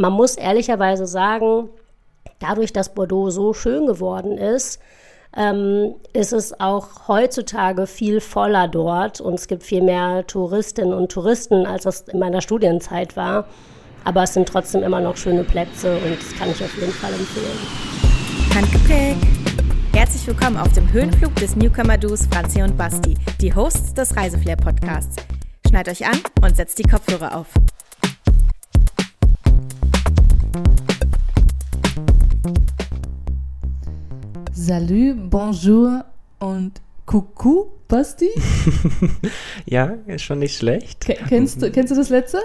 man muss ehrlicherweise sagen, dadurch, dass Bordeaux so schön geworden ist, ähm, ist es auch heutzutage viel voller dort und es gibt viel mehr Touristinnen und Touristen, als das in meiner Studienzeit war. Aber es sind trotzdem immer noch schöne Plätze und das kann ich auf jeden Fall empfehlen. Handgepäck! Herzlich willkommen auf dem Höhenflug des Newcomer-Duos Franzi und Basti, die Hosts des Reiseflair-Podcasts. Schneid euch an und setzt die Kopfhörer auf. Salut, bonjour und Coucou, Basti? ja, ist schon nicht schlecht. Ke kennst, du, kennst du das letzte?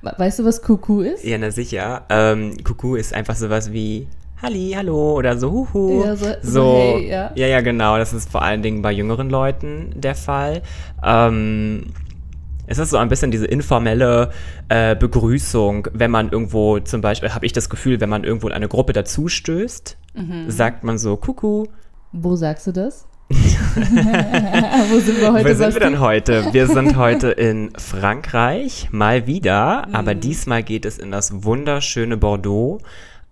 Weißt du, was Coucou ist? Ja, na sicher. Ähm, Coucou ist einfach sowas wie Halli, hallo oder so Huhu. Ja, so, so hey, ja. ja, ja, genau. Das ist vor allen Dingen bei jüngeren Leuten der Fall. Ähm, es ist so ein bisschen diese informelle äh, Begrüßung, wenn man irgendwo zum Beispiel, habe ich das Gefühl, wenn man irgendwo in eine Gruppe dazustößt, mhm. sagt man so Kuckuck. Wo sagst du das? Wo sind wir heute? Wo sind wir denn heute? Wir sind heute in Frankreich, mal wieder, mhm. aber diesmal geht es in das wunderschöne Bordeaux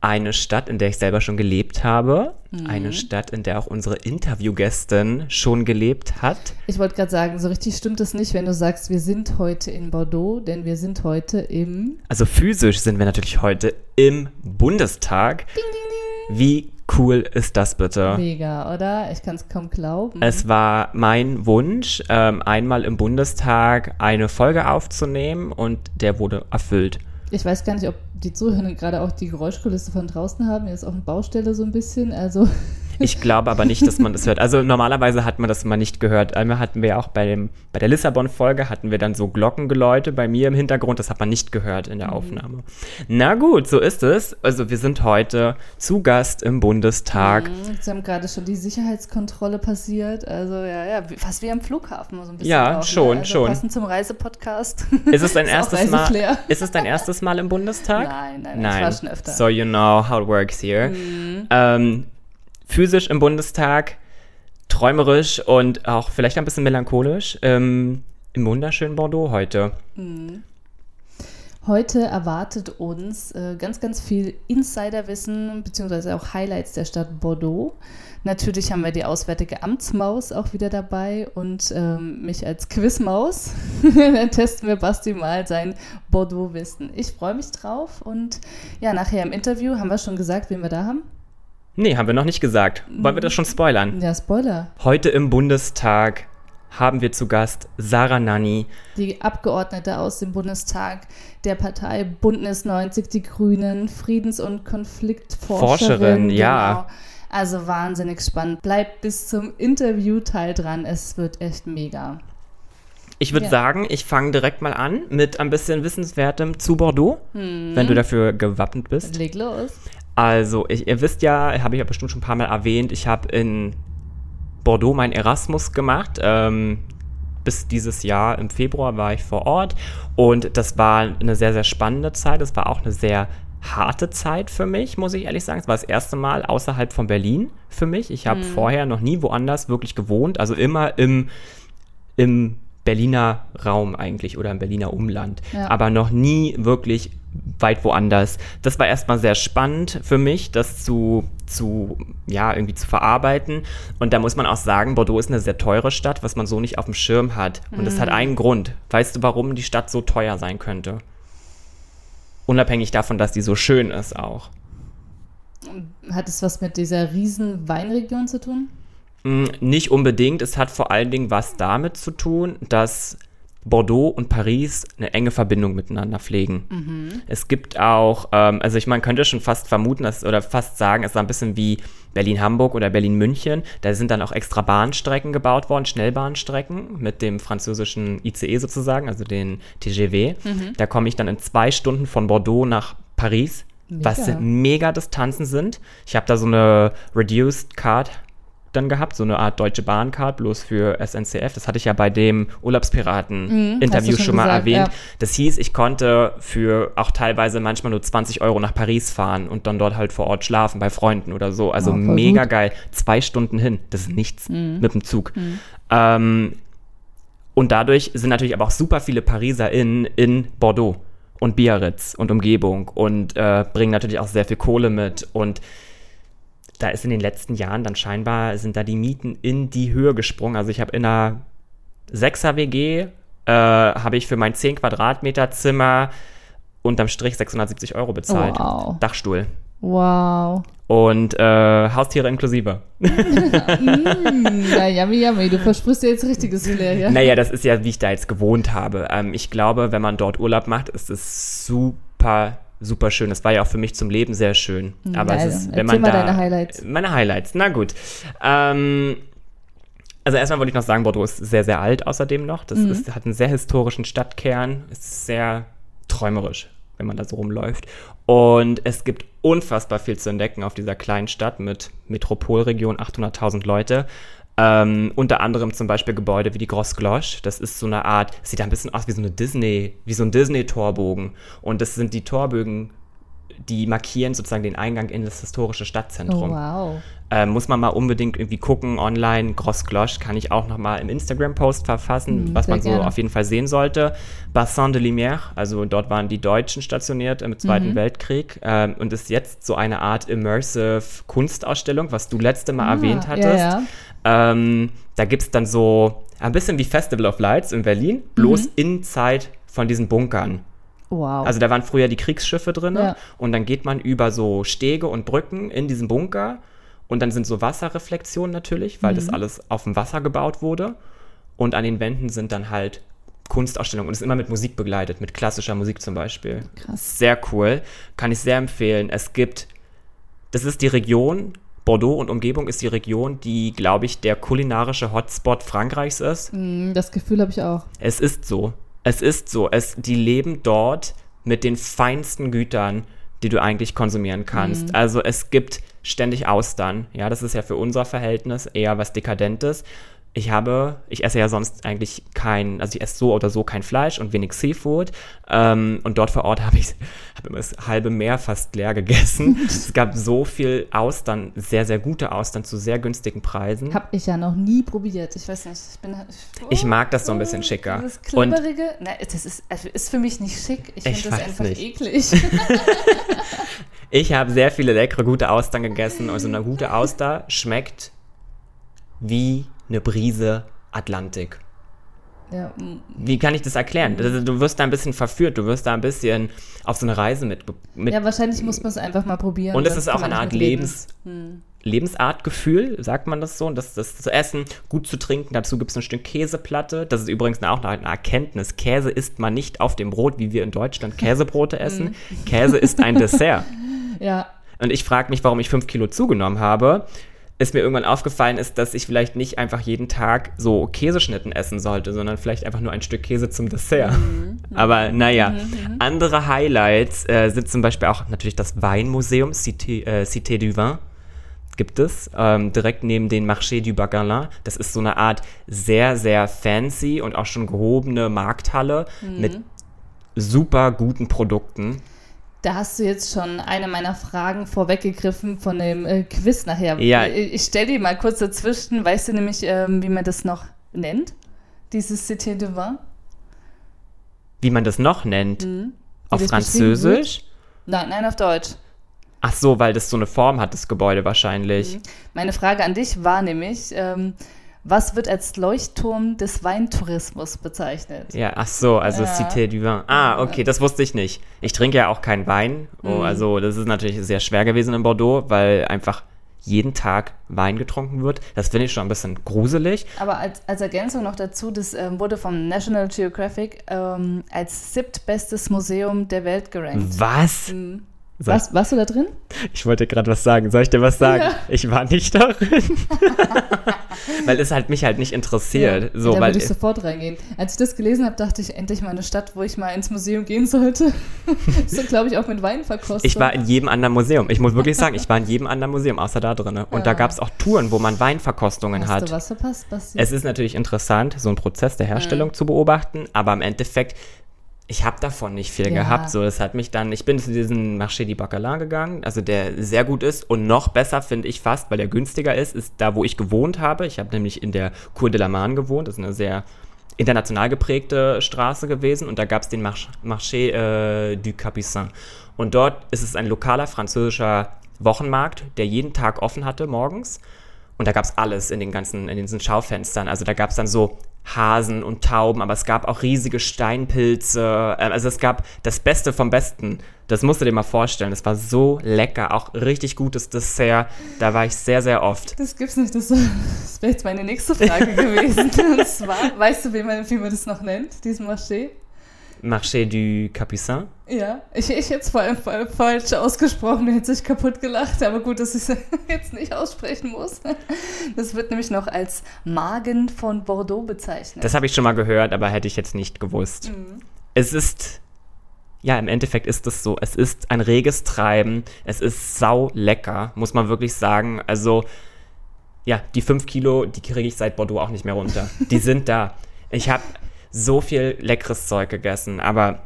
eine Stadt, in der ich selber schon gelebt habe. Mhm. Eine Stadt, in der auch unsere Interviewgästin schon gelebt hat. Ich wollte gerade sagen, so richtig stimmt es nicht, wenn du sagst, wir sind heute in Bordeaux, denn wir sind heute im. Also physisch sind wir natürlich heute im Bundestag. Ding, ding, ding. Wie cool ist das bitte? Mega, oder? Ich kann es kaum glauben. Es war mein Wunsch, ähm, einmal im Bundestag eine Folge aufzunehmen und der wurde erfüllt. Ich weiß gar nicht, ob die Zuhörer gerade auch die Geräuschkulisse von draußen haben. Hier ist auch eine Baustelle so ein bisschen. Also ich glaube aber nicht, dass man das hört. Also normalerweise hat man das mal nicht gehört. Einmal hatten wir ja auch bei, dem, bei der Lissabon-Folge hatten wir dann so Glockengeläute bei mir im Hintergrund. Das hat man nicht gehört in der mhm. Aufnahme. Na gut, so ist es. Also wir sind heute zu Gast im Bundestag. Mhm, Sie haben gerade schon die Sicherheitskontrolle passiert. Also ja, ja, fast wie am Flughafen so ein bisschen. Ja, auch, ne? schon, also schon. Passend zum Reisepodcast. Ist es dein erstes Mal? Ist es dein erstes Mal im Bundestag? Nein, nein, nein. Ich war schon öfter. So you know how it works here. Mhm. Ähm, physisch im Bundestag, träumerisch und auch vielleicht ein bisschen melancholisch ähm, im wunderschönen Bordeaux heute. Mhm. Heute erwartet uns äh, ganz, ganz viel Insiderwissen beziehungsweise auch Highlights der Stadt Bordeaux. Natürlich haben wir die auswärtige Amtsmaus auch wieder dabei und ähm, mich als Quizmaus. Dann testen wir Basti mal sein Bordeaux-Wissen. Ich freue mich drauf und ja, nachher im Interview haben wir schon gesagt, wen wir da haben. Nee, haben wir noch nicht gesagt. Wollen wir das schon spoilern? Ja, Spoiler. Heute im Bundestag haben wir zu Gast Sarah Nanni. Die Abgeordnete aus dem Bundestag der Partei Bündnis 90 Die Grünen, Friedens- und Konfliktforscherin. Forscherin, ja. Genau. Also wahnsinnig spannend. Bleibt bis zum Interviewteil dran. Es wird echt mega. Ich würde ja. sagen, ich fange direkt mal an mit ein bisschen Wissenswertem zu Bordeaux, hm. wenn du dafür gewappnet bist. Leg los. Also, ich, ihr wisst ja, habe ich ja bestimmt schon ein paar Mal erwähnt, ich habe in Bordeaux mein Erasmus gemacht. Ähm, bis dieses Jahr im Februar war ich vor Ort und das war eine sehr, sehr spannende Zeit. Es war auch eine sehr harte Zeit für mich, muss ich ehrlich sagen. Es war das erste Mal außerhalb von Berlin für mich. Ich habe mhm. vorher noch nie woanders wirklich gewohnt, also immer im, im Berliner Raum eigentlich oder im Berliner Umland, ja. aber noch nie wirklich weit woanders. Das war erstmal sehr spannend für mich, das zu, zu, ja, irgendwie zu verarbeiten. Und da muss man auch sagen, Bordeaux ist eine sehr teure Stadt, was man so nicht auf dem Schirm hat. Und mhm. das hat mhm. einen Grund. Weißt du, warum die Stadt so teuer sein könnte? Unabhängig davon, dass die so schön ist auch. Hat es was mit dieser riesen Weinregion zu tun? Mm, nicht unbedingt. Es hat vor allen Dingen was damit zu tun, dass Bordeaux und Paris eine enge Verbindung miteinander pflegen. Mhm. Es gibt auch, ähm, also ich man könnte schon fast vermuten, dass, oder fast sagen, es ist ein bisschen wie Berlin-Hamburg oder Berlin-München. Da sind dann auch extra Bahnstrecken gebaut worden, Schnellbahnstrecken mit dem französischen ICE sozusagen, also den TGV. Mhm. Da komme ich dann in zwei Stunden von Bordeaux nach Paris. Mega. Was mega Distanzen sind. Ich habe da so eine Reduced Card dann gehabt, so eine Art Deutsche Bahncard, bloß für SNCF. Das hatte ich ja bei dem Urlaubspiraten-Interview mhm, schon, schon, mal gesagt, erwähnt. Ja. Das hieß, ich konnte für auch teilweise manchmal nur 20 Euro nach Paris fahren und dann dort halt vor Ort schlafen bei Freunden oder so. Also oh, mega gut. geil. Zwei Stunden hin, das ist nichts mhm. mit dem Zug. Mhm. Ähm, und dadurch sind natürlich aber auch super viele PariserInnen in Bordeaux. und Biarritz und Umgebung und äh, bringen natürlich auch sehr viel Kohle mit und da ist in den letzten Jahren dann scheinbar sind da die Mieten in die Höhe gesprungen. Also ich habe in einer 6er WG äh, habe ich für mein 10 Quadratmeter Zimmer unterm Strich 670 Euro bezahlt. Wow. Dachstuhl. Wow. Und äh, Haustiere inklusive. mm, ja, yummy, yummy. Du versprichst dir jetzt richtiges Flair, ja? Naja, das ist ja, wie ich da jetzt gewohnt habe. Ähm, ich glaube, wenn man dort Urlaub macht, ist es super, super schön. Das war ja auch für mich zum Leben sehr schön. Aber Geil. es ist, wenn man mal da, deine Highlights. Meine Highlights, na gut. Ähm, also erstmal wollte ich noch sagen, Bordeaux ist sehr, sehr alt außerdem noch. Das ist, hat einen sehr historischen Stadtkern. Es ist sehr träumerisch, wenn man da so rumläuft. Und es gibt unfassbar viel zu entdecken auf dieser kleinen Stadt mit Metropolregion, 800.000 Leute. Ähm, unter anderem zum Beispiel Gebäude wie die Grosse Cloche. Das ist so eine Art, sieht ein bisschen aus wie so eine Disney, wie so ein Disney-Torbogen. Und das sind die Torbögen, die markieren sozusagen den Eingang in das historische Stadtzentrum. Oh, wow. Ähm, muss man mal unbedingt irgendwie gucken online. Grosse Cloche kann ich auch noch mal im Instagram-Post verfassen, Mm, was man so gerne. auf jeden Fall sehen sollte. Bassin de Lumière, also dort waren die Deutschen stationiert im Zweiten Mhm. Weltkrieg ähm, und ist jetzt so eine Art immersive Kunstausstellung, was du letzte Mal erwähnt Ah, hattest. Ja, ja. Ähm, da gibt es dann so ein bisschen wie Festival of Lights in Berlin, bloß Mhm. in Zeit von diesen Bunkern. Wow. Also da waren früher die Kriegsschiffe drin Ja. und dann geht man über so Stege und Brücken in diesen Bunker und dann sind so Wasserreflexionen natürlich, weil Mhm. das alles auf dem Wasser gebaut wurde und an den Wänden sind dann halt Kunstausstellungen und es ist immer mit Musik begleitet, mit klassischer Musik zum Beispiel. Krass. Sehr cool, kann ich sehr empfehlen. Es gibt, das ist die Region, Bordeaux und Umgebung ist die Region, die, glaube ich, der kulinarische Hotspot Frankreichs ist. Mm, Das Gefühl habe ich auch. Es ist so. Es ist so. Es, die leben dort mit den feinsten Gütern, die du eigentlich konsumieren kannst. Also es gibt ständig Austern. Ja, das ist ja für unser Verhältnis eher was Dekadentes. Ich habe, ich esse ja sonst eigentlich kein, also ich esse so oder so kein Fleisch und wenig Seafood. Ähm, und dort vor Ort habe ich habe immer das halbe Meer fast leer gegessen. es gab so viel Austern, sehr, sehr gute Austern zu sehr günstigen Preisen. Habe ich ja noch nie probiert. Ich weiß nicht. Ich bin. Ich mag das so ein bisschen schicker. Das Klibberige. Nein, das ist, also ist für mich nicht schick. Ich Ich finde das einfach nicht. eklig. Ich habe sehr viele leckere, gute Austern gegessen. Also eine gute Auster schmeckt wie eine Brise Atlantik. ja, Wie kann ich das erklären? Also Du wirst da ein bisschen verführt, du wirst da ein bisschen auf so eine Reise mit. mit ja, wahrscheinlich muss man es einfach mal probieren. und es ist auch eine Art. Lebens, Hm. Lebensartgefühl, sagt man das so. Und das, das zu essen, gut zu trinken. Dazu gibt es ein Stück Käseplatte. Das ist übrigens auch noch eine Erkenntnis. Käse isst man nicht auf dem Brot, wie wir in Deutschland Käsebrote essen. Käse ist ein Dessert. Ja, Und ich frage mich, warum ich fünf Kilo zugenommen habe. Ist mir irgendwann aufgefallen ist, dass ich vielleicht nicht einfach jeden Tag so Käseschnitten essen sollte, sondern vielleicht einfach nur ein Stück Käse zum Dessert. Aber naja, andere Highlights äh, sind zum Beispiel auch natürlich das Weinmuseum Cité, äh, Cité du Vin. Gibt es ähm, direkt neben den Marché du Bagalin. Das ist so eine Art sehr, sehr fancy und auch schon gehobene Markthalle mit super guten Produkten. Da hast du jetzt schon eine meiner Fragen vorweggegriffen von dem äh, Quiz nachher. Ja. Ich, stelle die mal kurz dazwischen. Weißt du nämlich, ähm, wie man das noch nennt? Dieses Cité de Vin? Wie man das noch nennt. Auf das beschrieben Französisch? Nein, nein, auf Deutsch. Ach so, weil das so eine Form hat, das Gebäude Mhm. wahrscheinlich. Meine Frage an dich war nämlich, ähm, was wird als Leuchtturm des Weintourismus bezeichnet? Ja, ach so, also Ja. Cité du Vin. Ah, okay, das wusste ich nicht. Ich trinke ja auch keinen Wein. Oh, Mhm. also das ist natürlich sehr schwer gewesen in Bordeaux, weil einfach jeden Tag Wein getrunken wird. Das finde ich schon ein bisschen gruselig. Aber als, als Ergänzung noch dazu, das ähm, wurde vom National Geographic ähm, als siebtbestes Museum der Welt gerankt. Was? Mhm. Soll Was, warst du da drin? Ich wollte gerade was sagen. Soll ich dir was sagen? Ja. Ich war nicht darin. weil es halt mich halt nicht interessiert. so, da weil würde ich sofort reingehen. Als ich das gelesen habe, dachte ich, endlich mal eine Stadt, wo ich mal ins Museum gehen sollte. so glaube ich auch mit Weinverkostung. Ich war in jedem anderen Museum. Ich muss wirklich sagen, ich war in jedem anderen Museum, außer da drin. Und da Ja. gab es auch Touren, wo man Weinverkostungen Hast hat. du was verpasst, Basti? Es ist natürlich interessant, so einen Prozess der Herstellung zu beobachten, aber im Endeffekt, ich habe davon nicht viel Ja. gehabt. So, das hat mich dann, ich bin zu diesem Marché du Bacalin gegangen, also der sehr gut ist und noch besser finde ich fast, weil der günstiger ist, ist da, wo ich gewohnt habe. Ich habe nämlich in der Cour de la Marne gewohnt, das ist eine sehr international geprägte Straße gewesen und da gab es den March Marché äh, du Capucin. Und dort ist es ein lokaler französischer Wochenmarkt, der jeden Tag offen hatte morgens. Und da gab es alles in den ganzen, in diesen Schaufenstern. Also da gab es dann so Hasen und Tauben, aber es gab auch riesige Steinpilze. Ähm, also es gab das Beste vom Besten. Das musst du dir mal vorstellen. Das war so lecker. Auch richtig gutes Dessert. Da war ich sehr, sehr oft. Das gibt's nicht. Das, das wäre jetzt meine nächste Frage gewesen. Und zwar, weißt du, wie man, wie man das noch nennt, diesen Marché? Marché du Capucin. Ja, ich, ich hätte es vor allem falsch ausgesprochen, hätte sich kaputt gelacht, aber gut, dass ich es jetzt nicht aussprechen muss. Das wird nämlich noch als Magen von Bordeaux bezeichnet. Das habe ich schon mal gehört, aber hätte ich jetzt nicht gewusst. Mhm. Es ist, ja, im Endeffekt ist es so, es ist ein reges Treiben, es ist sau lecker, muss man wirklich sagen. Also, ja, die fünf Kilo, die kriege ich seit Bordeaux auch nicht mehr runter. Die sind da. Ich habe so viel leckeres Zeug gegessen, aber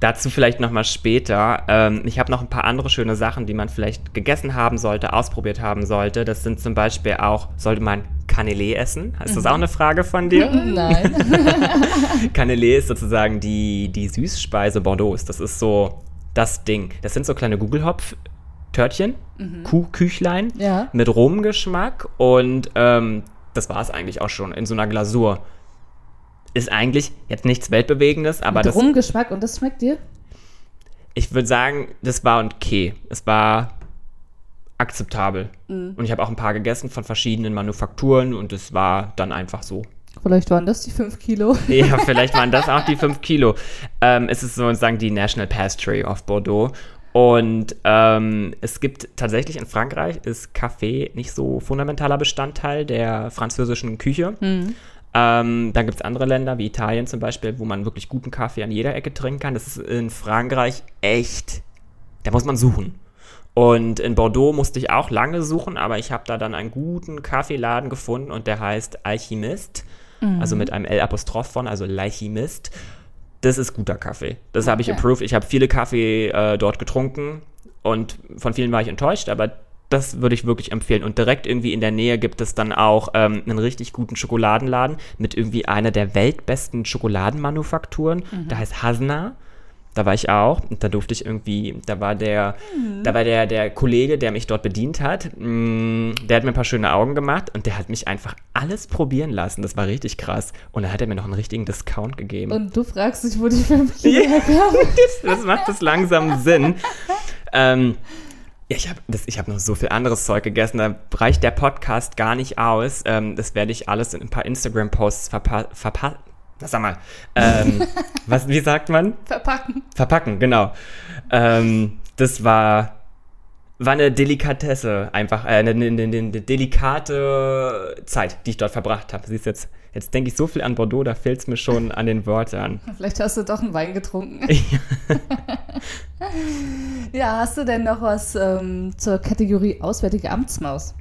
dazu vielleicht nochmal später. Ähm, ich habe noch ein paar andere schöne Sachen, die man vielleicht gegessen haben sollte, ausprobiert haben sollte. Das sind zum Beispiel auch, sollte man Canelé essen? Ist das auch eine Frage von dir? Nein. Canelé ist sozusagen die, die Süßspeise Bordeaux. Das ist so das Ding. Das sind so kleine Gugelhopf. Törtchen, mhm. Kuhküchlein ja. mit Rumgeschmack und ähm, das war es eigentlich auch schon in so einer Glasur ist eigentlich jetzt nichts Weltbewegendes, aber Mit das. Rumgeschmack und das schmeckt dir? Ich würde sagen, das war okay. Es war akzeptabel. Mhm. Und ich habe auch ein paar gegessen von verschiedenen Manufakturen und es war dann einfach so. Vielleicht waren das die 5 Kilo. Ja, vielleicht waren das auch die 5 Kilo. Ähm, es ist sozusagen die National Pastry of Bordeaux. Und ähm, es gibt tatsächlich in Frankreich ist Kaffee nicht so fundamentaler Bestandteil der französischen Küche. Mhm. Ähm, dann gibt es andere Länder wie Italien zum Beispiel, wo man wirklich guten Kaffee an jeder Ecke trinken kann. Das ist in Frankreich echt, da muss man suchen. Und in Bordeaux musste ich auch lange suchen, aber ich habe da dann einen guten Kaffeeladen gefunden und der heißt Alchemist, mhm. also mit einem L-Apostroph von, also Alchemist. Das ist guter Kaffee. Das okay. habe ich approved. Ich habe viele Kaffee äh, dort getrunken und von vielen war ich enttäuscht, aber das würde ich wirklich empfehlen. Und direkt irgendwie in der Nähe gibt es dann auch ähm, einen richtig guten Schokoladenladen mit irgendwie einer der weltbesten Schokoladenmanufakturen. Mhm. Der heißt Hasna. Da war ich auch und da durfte ich irgendwie, da war der, mhm. da war der, der Kollege, der mich dort bedient hat, mh, mm, der hat mir ein paar schöne Augen gemacht und der hat mich einfach alles probieren lassen. Das war richtig krass. Und dann hat er mir noch einen richtigen Discount gegeben. Und du fragst dich, wo die 5 Kilo yeah. das, das macht das langsam Sinn. ähm, ja, ich habe hab noch so viel anderes Zeug gegessen. Da reicht der Podcast gar nicht aus. Ähm, das werde ich alles in ein paar Instagram-Posts verpassen. Verpa Sag mal, ähm, was, wie sagt man? Verpacken. Verpacken, genau. Ähm, das war, war eine Delikatesse, einfach, äh, eine, eine, eine, delikate Zeit, die ich dort verbracht habe. Siehst jetzt Jetzt denke ich so viel an Bordeaux, da fehlt es mir schon an den Wörtern. Vielleicht hast du doch einen Wein getrunken. ja, hast du denn noch was ähm, zur Kategorie Auswärtige Amtsmaus?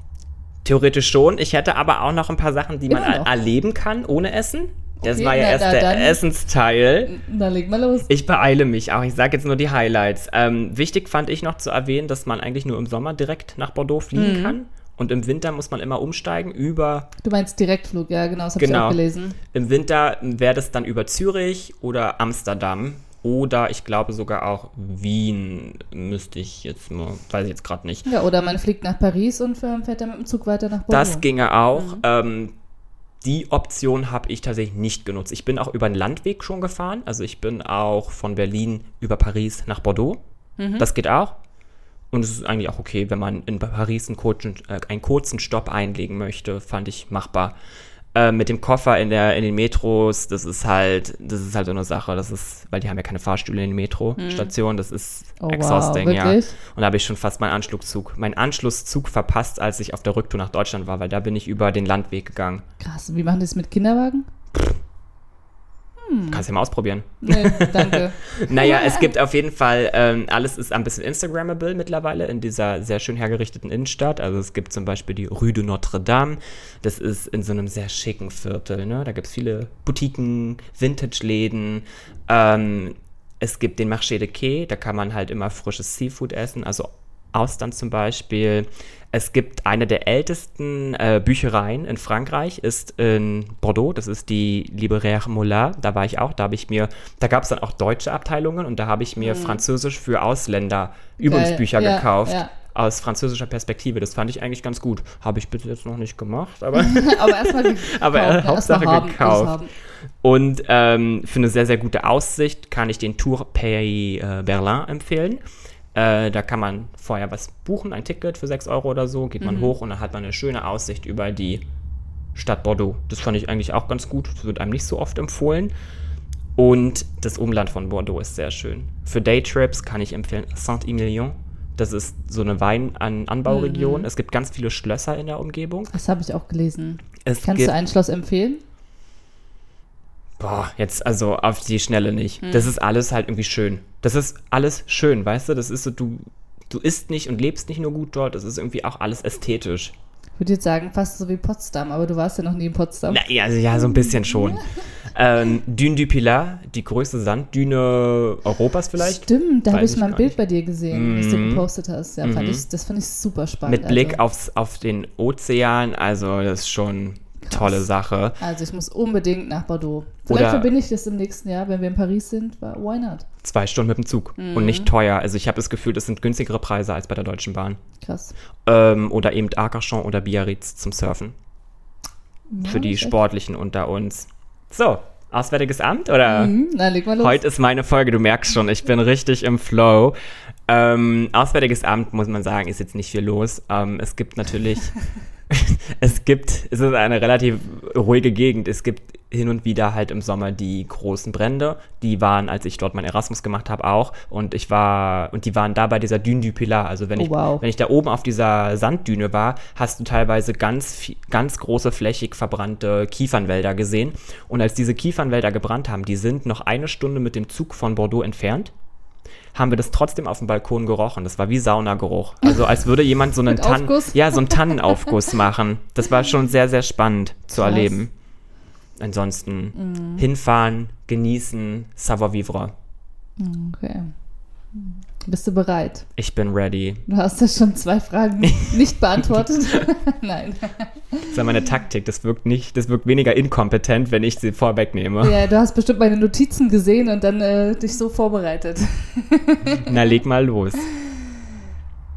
Theoretisch schon. Ich hätte aber auch noch ein paar Sachen, die man erleben kann ohne Essen. Das okay, war ja na, erst na, der dann, Essensteil. Dann leg mal los. Ich beeile mich auch. Ich sage jetzt nur die Highlights. Ähm, wichtig fand ich noch zu erwähnen, dass man eigentlich nur im Sommer direkt nach Bordeaux fliegen mhm. kann. Und im Winter muss man immer umsteigen über. Du meinst Direktflug, ja, genau, das habe genau. ich auch gelesen. Im Winter wäre das dann über Zürich oder Amsterdam. Oder ich glaube sogar auch Wien müsste ich jetzt mal, weiß ich jetzt gerade nicht. Ja, oder man fliegt nach Paris und fährt dann mit dem Zug weiter nach Bordeaux. Das ginge auch. Mhm. Ähm, die Option habe ich tatsächlich nicht genutzt. Ich bin auch über den Landweg schon gefahren. Also ich bin auch von Berlin über Paris nach Bordeaux. Mhm. Das geht auch. Und es ist eigentlich auch okay, wenn man in Paris einen kurzen, äh, einen kurzen Stopp einlegen möchte, fand ich machbar. Äh, mit dem Koffer in, der, in den Metros, das ist halt, das ist halt so eine Sache, das ist, weil die haben ja keine Fahrstühle in den Metrostationen, hm. das ist oh, exhausting, wow, ja. Und da habe ich schon fast meinen Anschlusszug, meinen Anschlusszug verpasst, als ich auf der Rücktour nach Deutschland war, weil da bin ich über den Landweg gegangen. Krass, wie machen die das mit Kinderwagen? Hm. Kannst ja mal ausprobieren. Nee, danke. naja, es gibt auf jeden Fall, ähm, alles ist ein bisschen Instagrammable mittlerweile in dieser sehr schön hergerichteten Innenstadt. Also es gibt zum Beispiel die Rue de Notre Dame. Das ist in so einem sehr schicken Viertel. Ne? Da gibt es viele Boutiquen, Vintage-Läden. Ähm, es gibt den Marché de Quai, da kann man halt immer frisches Seafood essen, also Austern zum Beispiel. Es gibt eine der ältesten äh, Büchereien in Frankreich, ist in Bordeaux, das ist die Libraire Mollard, da war ich auch, da habe ich mir, da gab es dann auch deutsche Abteilungen und da habe ich mir Französisch für Ausländer Übungsbücher ja, gekauft. ja. Aus französischer Perspektive. Das fand ich eigentlich ganz gut. Habe ich bis jetzt noch nicht gemacht, aber, Aber erstmal gekauft. aber äh, Hauptsache haben, gekauft. Und ähm, für eine sehr, sehr gute Aussicht kann ich den Tour Pays äh, Berlin empfehlen. Äh, da kann man vorher was buchen, ein Ticket für 6 Euro oder so, geht man hoch und dann hat man eine schöne Aussicht über die Stadt Bordeaux. Das fand ich eigentlich auch ganz gut. Das wird einem nicht so oft empfohlen. Und das Umland von Bordeaux ist sehr schön. Für Daytrips kann ich empfehlen Saint-Emilion. Das ist so eine Weinanbauregion. Es gibt ganz viele Schlösser in der Umgebung. Das habe ich auch gelesen. Es Kannst du ein Schloss empfehlen? Boah, jetzt also auf die Schnelle nicht. Hm. Das ist alles halt irgendwie schön. Das ist alles schön, weißt du? Das ist so, du, du isst nicht und lebst nicht nur gut dort, das ist irgendwie auch alles ästhetisch. Ich würde jetzt sagen, fast so wie Potsdam, aber du warst ja noch nie in Potsdam. Na, ja, also, ja, so ein bisschen schon. ähm, Dune du Pilat, die größte Sanddüne Europas vielleicht. Stimmt, da habe ich mal ein Bild nicht. bei dir gesehen, was du Mhm. gepostet hast. Ja, fand ich, das fand ich super spannend. Mit Blick also. aufs, auf den Ozean, also das ist schon tolle Sache. Also ich muss unbedingt nach Bordeaux. Vielleicht Oder- verbinde ich das im nächsten Jahr, wenn wir in Paris sind. Why not? Zwei Stunden mit dem Zug und nicht teuer. Also ich habe das Gefühl, das sind günstigere Preise als bei der Deutschen Bahn. Krass. Ähm, oder eben Arcachon oder Biarritz zum Surfen. Ja, Für die ist echt- Sportlichen unter uns. So, Auswärtiges Amt oder? Mhm, na, leg mal los. Heute ist meine Folge, du merkst schon, ich bin richtig im Flow. Ähm, Auswärtiges Amt, muss man sagen, ist jetzt nicht viel los. Ähm, es gibt natürlich, es gibt, es ist eine relativ ruhige Gegend. Es gibt hin und wieder halt im Sommer die großen Brände. Die waren, als ich dort mein Erasmus gemacht habe, auch. Und ich war, und die waren da bei dieser Dune du Pilar. Also wenn Oh, ich, wow. wenn ich da oben auf dieser Sanddüne war, hast du teilweise ganz, ganz große flächig verbrannte Kiefernwälder gesehen. Und als diese Kiefernwälder gebrannt haben, die sind noch eine Stunde mit dem Zug von Bordeaux entfernt, haben wir das trotzdem auf dem Balkon gerochen. Das war wie Saunageruch. Also als würde jemand so einen, Aufguss? ja, so einen Tannenaufguss machen. Das war schon sehr, sehr spannend zu Krass. erleben. Ansonsten hinfahren, genießen, savoir vivre. Okay. Bist du bereit? Ich bin ready. Du hast ja schon zwei Fragen nicht beantwortet. Nein. Das ist ja meine Taktik. Das wirkt nicht, das wirkt weniger inkompetent, wenn ich sie vorwegnehme. Ja, du hast bestimmt meine Notizen gesehen und dann äh, dich so vorbereitet. Na, leg mal los.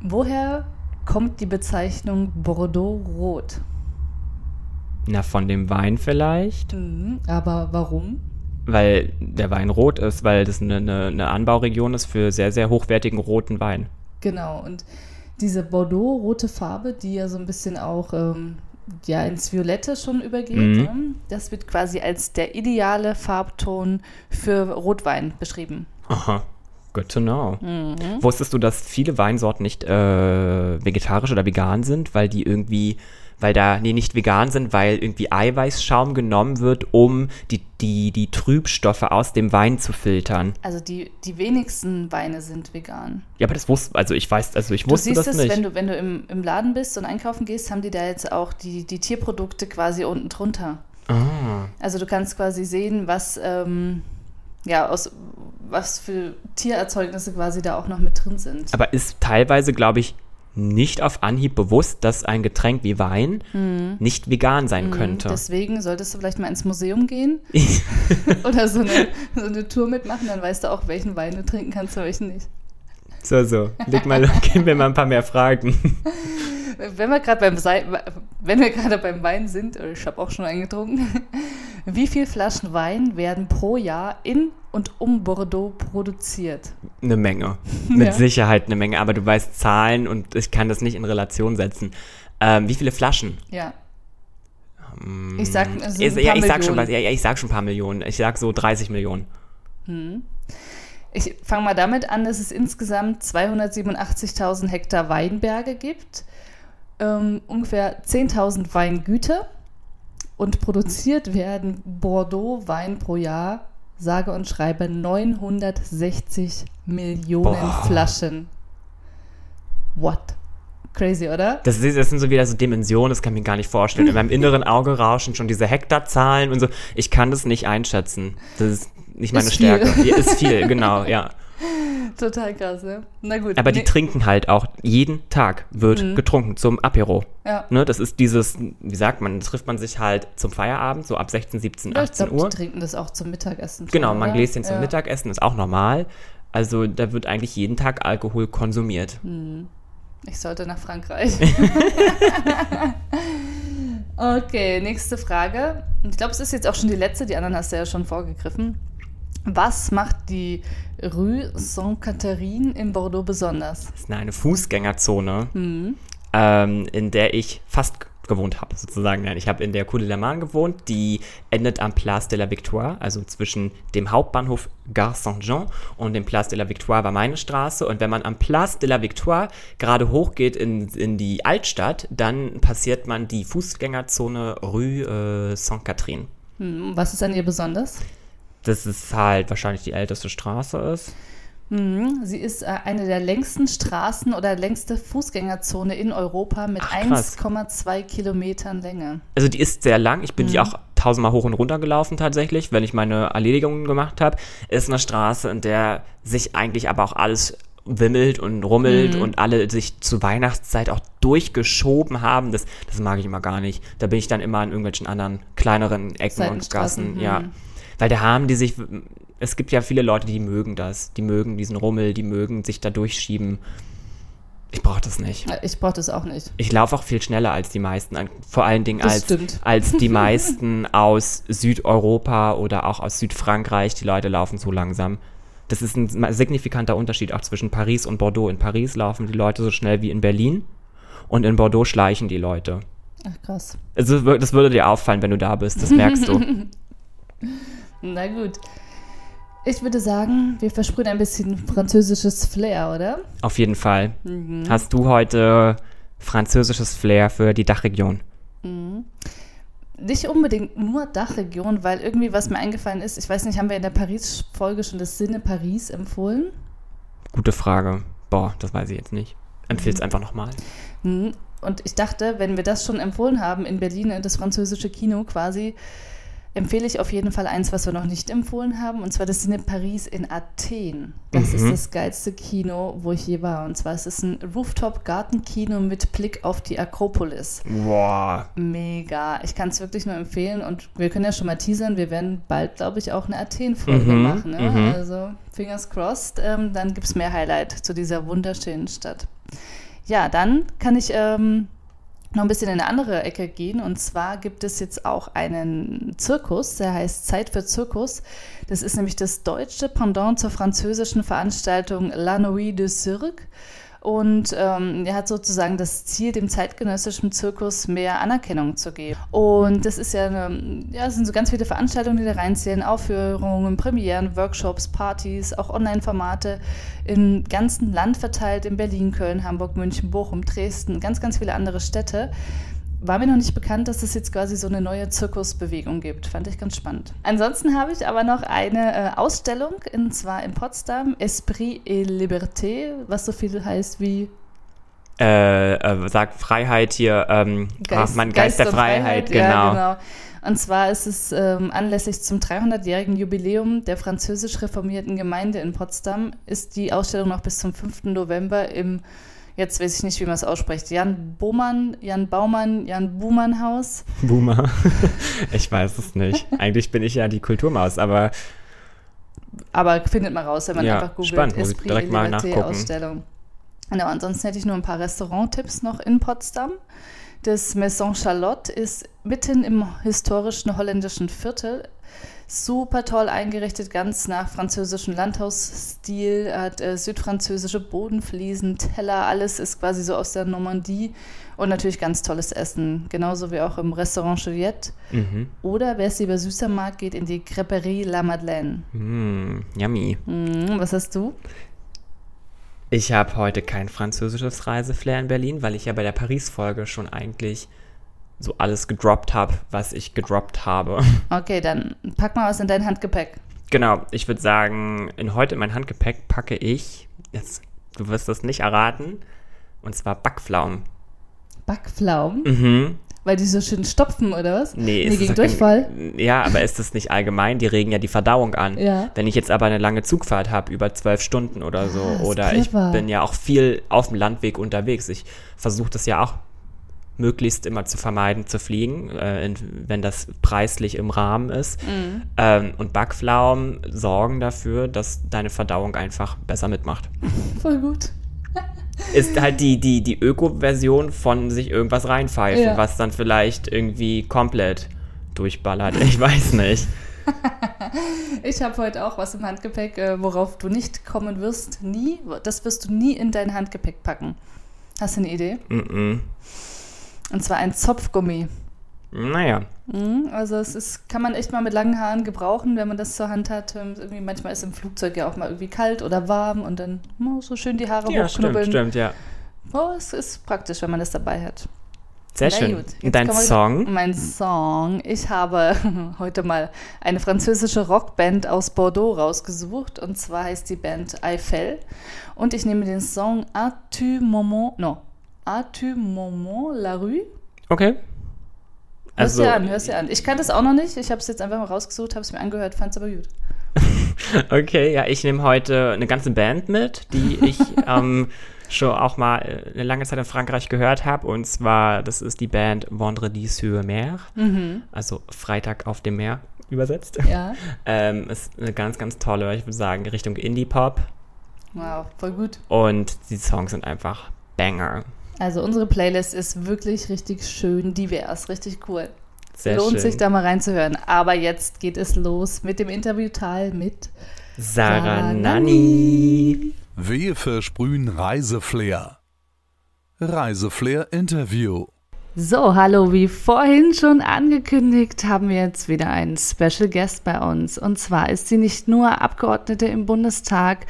Woher kommt die Bezeichnung Bordeaux Rot? Na, von dem Wein vielleicht? Mhm. Aber warum? Weil der Wein rot ist, weil das eine, eine, eine Anbauregion ist für sehr, sehr hochwertigen roten Wein. Genau, und diese Bordeaux-rote Farbe, die ja so ein bisschen auch ähm, ja, ins Violette schon übergeht, Mhm. ne? das wird quasi als der ideale Farbton für Rotwein beschrieben. Aha. Good to know. Mhm. Wusstest du, dass viele Weinsorten nicht äh, vegetarisch oder vegan sind, weil die irgendwie, weil da, nee, nicht vegan sind, weil irgendwie Eiweißschaum genommen wird, um die, die, die Trübstoffe aus dem Wein zu filtern? Also die, die wenigsten Weine sind vegan. Ja, aber das wusste, also ich weiß, also ich Du wusste siehst das es, nicht. wenn du, wenn du im, im Laden bist und einkaufen gehst, haben die da jetzt auch die, die Tierprodukte quasi unten drunter. ah, Also du kannst quasi sehen, was, ähm, ja, aus was für Tiererzeugnisse quasi da auch noch mit drin sind. aber ist teilweise, glaube ich, nicht auf Anhieb bewusst, dass ein Getränk wie Wein nicht vegan sein könnte. Mhm. Deswegen solltest du vielleicht mal ins Museum gehen oder so eine, so eine Tour mitmachen, dann weißt du auch, welchen Wein du trinken kannst und welchen nicht. so, so. Leg mal, gib mir mal ein paar mehr Fragen. Wenn wir gerade beim, Sei- wenn wir gerade beim Wein sind, äh, ich habe auch schon einen getrunken, wie viele Flaschen Wein werden pro Jahr in und um Bordeaux produziert? Eine Menge. Mit Ja. Sicherheit eine Menge, aber du weißt Zahlen und ich kann das nicht in Relation setzen. Ähm, wie viele Flaschen? Ja. Ich sag, sind Ich, ja, ich sag schon was, ja, ich sag schon ein paar Millionen. Ich sag so 30 Millionen. Ich fange mal damit an, dass es insgesamt 287.000 Hektar Weinberge gibt, ähm, ungefähr 10.000 Weingüter und produziert werden Bordeaux Wein pro Jahr, sage und schreibe 960 Millionen Boah. Flaschen. What? Crazy, oder? Das, ist, das sind so wieder so Dimensionen, das kann ich mir gar nicht vorstellen. In meinem inneren Auge rauschen schon diese Hektarzahlen und so. Ich kann das nicht einschätzen. Das ist nicht meine Ist viel. Stärke. Ja, ist viel, genau, ja. Total krass, ne? Na gut. Aber die nee, trinken halt auch, jeden Tag wird Mhm. getrunken zum Apero. ja. Ne, das ist dieses, wie sagt man, trifft man sich halt zum Feierabend, so ab 16, 17, Ja, ich 18 glaube, Uhr. die trinken das auch zum Mittagessen. schon, Genau, oder? Gläschen zum ja. Mittagessen ist auch normal. Also da wird eigentlich jeden Tag Alkohol konsumiert. Ich sollte nach Frankreich. okay, nächste Frage. Ich glaube, es ist jetzt auch schon die letzte, die anderen hast du ja schon vorgegriffen. Was macht die Rue Sainte-Catherine in Bordeaux besonders? Das ist eine Fußgängerzone, Mhm. ähm, in der ich fast gewohnt habe, sozusagen. Nein, ich habe in der Cour de la Marne gewohnt, die endet am Place de la Victoire, also zwischen dem Hauptbahnhof Gare Saint-Jean und dem Place de la Victoire war meine Straße. Und wenn man am Place de la Victoire gerade hochgeht in, in die Altstadt, dann passiert man die Fußgängerzone Rue äh, Sainte-Catherine. Hm, Was ist an ihr besonders? Das ist halt wahrscheinlich die älteste Straße ist. Mhm. Sie ist äh, eine der längsten Straßen oder längste Fußgängerzone in Europa mit Ach, krass. 1,2 Kilometern Länge. Also die ist sehr lang. Ich bin Mhm. die auch tausendmal hoch und runter gelaufen tatsächlich, wenn ich meine Erledigungen gemacht habe. Ist eine Straße, in der sich eigentlich aber auch alles wimmelt und rummelt Mhm. und alle sich zur Weihnachtszeit auch durchgeschoben haben. Das, das mag ich immer gar nicht. Da bin ich dann immer an irgendwelchen anderen kleineren Ecken und Gassen. Ja. Weil da haben die sich, es gibt ja viele Leute, die mögen das. Die mögen diesen Rummel, die mögen sich da durchschieben. Ich brauche das nicht. Ich brauche das auch nicht. Ich laufe auch viel schneller als die meisten, vor allen Dingen als, als die meisten aus Südeuropa oder auch aus Südfrankreich. Die Leute laufen so langsam. Das ist ein signifikanter Unterschied auch zwischen Paris und Bordeaux. In Paris laufen die Leute so schnell wie in Berlin und in Bordeaux schleichen die Leute. Ach, krass. Also das würde dir auffallen, wenn du da bist, das merkst du. Na gut. Ich würde sagen, wir versprühen ein bisschen französisches Flair, oder? Auf jeden Fall. Mhm. Hast du heute französisches Flair für die Dachregion? Nicht unbedingt nur Dachregion, weil irgendwie was mir eingefallen ist, ich weiß nicht, haben wir in der Paris-Folge schon das Sinne Paris empfohlen? Gute Frage. Boah, das weiß ich jetzt nicht. Empfehl's einfach nochmal. Mhm. Und ich dachte, wenn wir das schon empfohlen haben in Berlin, das französische Kino quasi, empfehle ich auf jeden Fall eins, was wir noch nicht empfohlen haben, und zwar das Cine Paris in Athen. Das ist Mhm. das geilste Kino, wo ich je war. Und zwar ist es ein Rooftop-Gartenkino mit Blick auf die Akropolis. Boah. Mega. Ich kann es wirklich nur empfehlen und wir können ja schon mal teasern, wir werden bald, glaube ich, auch eine Athen-Folge Mhm, machen. Ne? mhm. Also fingers crossed, ähm, dann gibt es mehr Highlight zu dieser wunderschönen Stadt. Ja, dann kann ich ähm, noch ein bisschen in eine andere Ecke gehen und zwar gibt es jetzt auch einen Zirkus, der heißt Zeit für Zirkus. Das ist nämlich das deutsche Pendant zur französischen Veranstaltung La Nuit de Cirque. Und ähm, er hat sozusagen das Ziel, dem zeitgenössischen Zirkus mehr Anerkennung zu geben. Und das ist ja, eine, ja, es sind so ganz viele Veranstaltungen, die da reinzählen, Aufführungen, Premieren, Workshops, Partys, auch Online-Formate im ganzen Land verteilt, in Berlin, Köln, Hamburg, München, Bochum, Dresden, ganz, ganz viele andere Städte. War mir noch nicht bekannt, dass es jetzt quasi so eine neue Zirkusbewegung gibt. Fand ich ganz spannend. Ansonsten habe ich aber noch eine äh, Ausstellung, und zwar in Potsdam, Esprit et Liberté, was so viel heißt wie äh, äh, sagt Freiheit hier, ähm, ach, mein Geist, der und Freiheit, genau. Ja, genau. Und zwar ist es ähm, anlässlich zum 300-jährigen Jubiläum der französisch reformierten Gemeinde in Potsdam, ist die Ausstellung noch bis zum 5. November im, jetzt weiß ich nicht, wie man es ausspricht, Jan Bohmann, Jan Baumann, Jan Buhmann Haus. Boomer. ich weiß es nicht. Eigentlich bin ich ja die Kulturmaus, aber Aber findet man raus, wenn man Ja, einfach googelt. spannend, muss ich direkt mal nachgucken. Ausstellung. Genau, ansonsten hätte ich nur ein paar Restauranttipps noch in Potsdam. Das Maison Charlotte ist mitten im historischen holländischen Viertel. Super toll eingerichtet, ganz nach französischem Landhausstil, hat äh, südfranzösische Bodenfliesen, Teller, alles ist quasi so aus der Normandie und natürlich ganz tolles Essen, genauso wie auch im Restaurant Juliette. mhm. Oder wer es lieber süßer mag, geht in die Crêperie La Madeleine. mm, yummy. Mhm, was hast du? Ich habe heute kein französisches Reiseflair in Berlin, weil ich ja bei der Paris-Folge schon eigentlich so alles gedroppt habe, was ich gedroppt habe. Okay, dann pack mal was in dein Handgepäck. Genau, ich würde sagen, in heute in mein Handgepäck packe ich, jetzt, du wirst das nicht erraten, und zwar Backpflaumen. Backpflaumen. Mhm. Weil die so schön stopfen, oder was? Nee, nee ist gegen Durchfall. Ja, aber ist das nicht allgemein? Die regen ja die Verdauung an. Ja. Wenn ich jetzt aber eine lange Zugfahrt habe, über zwölf Stunden oder so, Ah, oder ich clever. bin ja auch viel auf dem Landweg unterwegs. Ich versuche das ja auch möglichst immer zu vermeiden, zu fliegen, äh, in, wenn das preislich im Rahmen ist. Mhm. Ähm, und Backpflaumen sorgen dafür, dass deine Verdauung einfach besser mitmacht. Voll gut. Ist halt die, die, die Öko-Version von sich irgendwas reinpfeifen, Ja. was dann vielleicht irgendwie komplett durchballert. Ich weiß nicht. Ich habe heute auch was im Handgepäck, äh, worauf du nicht kommen wirst. Nie. Das wirst du nie in dein Handgepäck packen. Hast du eine Idee? Mm-mm. Und zwar ein Zopfgummi. Naja. Mhm, Also es ist, kann man echt mal mit langen Haaren gebrauchen, wenn man das zur Hand hat. Ähm, Irgendwie manchmal ist im Flugzeug ja auch mal irgendwie kalt oder warm und dann oh, so schön die Haare Ja, stimmt, hochknubbeln. stimmt, ja. Oh, es ist praktisch, wenn man das dabei hat. Sehr Na schön. gut, Und dein Song? Mein Song. Ich habe heute mal eine französische Rockband aus Bordeaux rausgesucht. Und zwar heißt die Band Eiffel. Und ich nehme den Song A-tu moment, no, A-tu moment la rue. Okay. Hörst Also, dir an, hörst dir an. Ich kannte es auch noch nicht. Ich habe es jetzt einfach mal rausgesucht, habe es mir angehört, fand es aber gut. okay, ja, ich nehme heute eine ganze Band mit, die ich ähm, schon auch mal äh, eine lange Zeit in Frankreich gehört habe. Und zwar, das ist die Band Vendredi sur Mer, also Freitag auf dem Meer übersetzt. Ja, Ähm, ist eine ganz, ganz tolle, ich würde sagen, Richtung Indie-Pop. wow, voll gut. Und die Songs sind einfach Banger. Also unsere Playlist ist wirklich richtig schön divers, richtig cool. Sehr Lohnt schön. sich da mal reinzuhören. Aber jetzt geht es los mit dem Interviewteil mit Sarah Sarah Nanni. Wehe versprühen Reiseflair. Reiseflair Interview. So, hallo, wie vorhin schon angekündigt, haben wir jetzt wieder einen Special Guest bei uns. Und zwar ist sie nicht nur Abgeordnete im Bundestag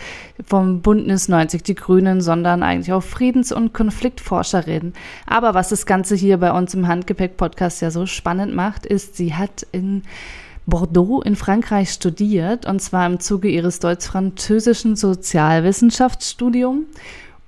vom Bündnis 90 Die Grünen, sondern eigentlich auch Friedens- und Konfliktforscherin. Aber was das Ganze hier bei uns im Handgepäck-Podcast ja so spannend macht, ist, sie hat in Bordeaux in Frankreich studiert, und zwar im Zuge ihres deutsch-französischen Sozialwissenschaftsstudiums.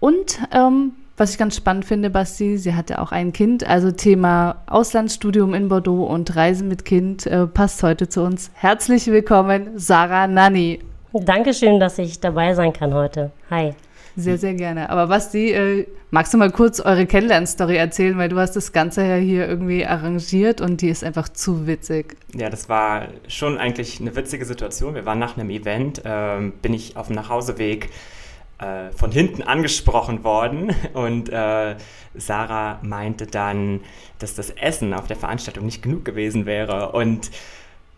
Und ähm, was ich ganz spannend finde, Basti, sie hatte auch ein Kind, also Thema Auslandsstudium in Bordeaux und Reisen mit Kind äh, passt heute zu uns. Herzlich willkommen, Sarah Nanni. Dankeschön, dass ich dabei sein kann heute. Hi. Sehr, sehr gerne. Aber Basti, äh, magst du mal kurz eure Kennenlernstory erzählen, weil du hast das Ganze ja hier irgendwie arrangiert und die ist einfach zu witzig. Ja, das war schon eigentlich eine witzige Situation. Wir waren nach einem Event, ähm, bin ich auf dem Nachhauseweg äh, von hinten angesprochen worden und äh, Sarah meinte dann, dass das Essen auf der Veranstaltung nicht genug gewesen wäre und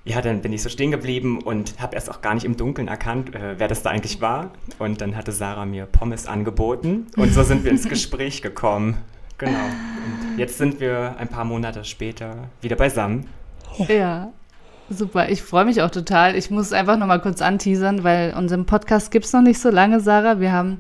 ja, dann bin ich so stehen geblieben und habe erst auch gar nicht im Dunkeln erkannt, äh, wer das da eigentlich war. Und dann hatte Sarah mir Pommes angeboten und so sind wir ins Gespräch gekommen. Genau. Und jetzt sind wir ein paar Monate später wieder beisammen. Ja, super. Ich freue mich auch total. Ich muss einfach noch mal kurz anteasern, weil unseren Podcast gibt es noch nicht so lange, Sarah. Wir haben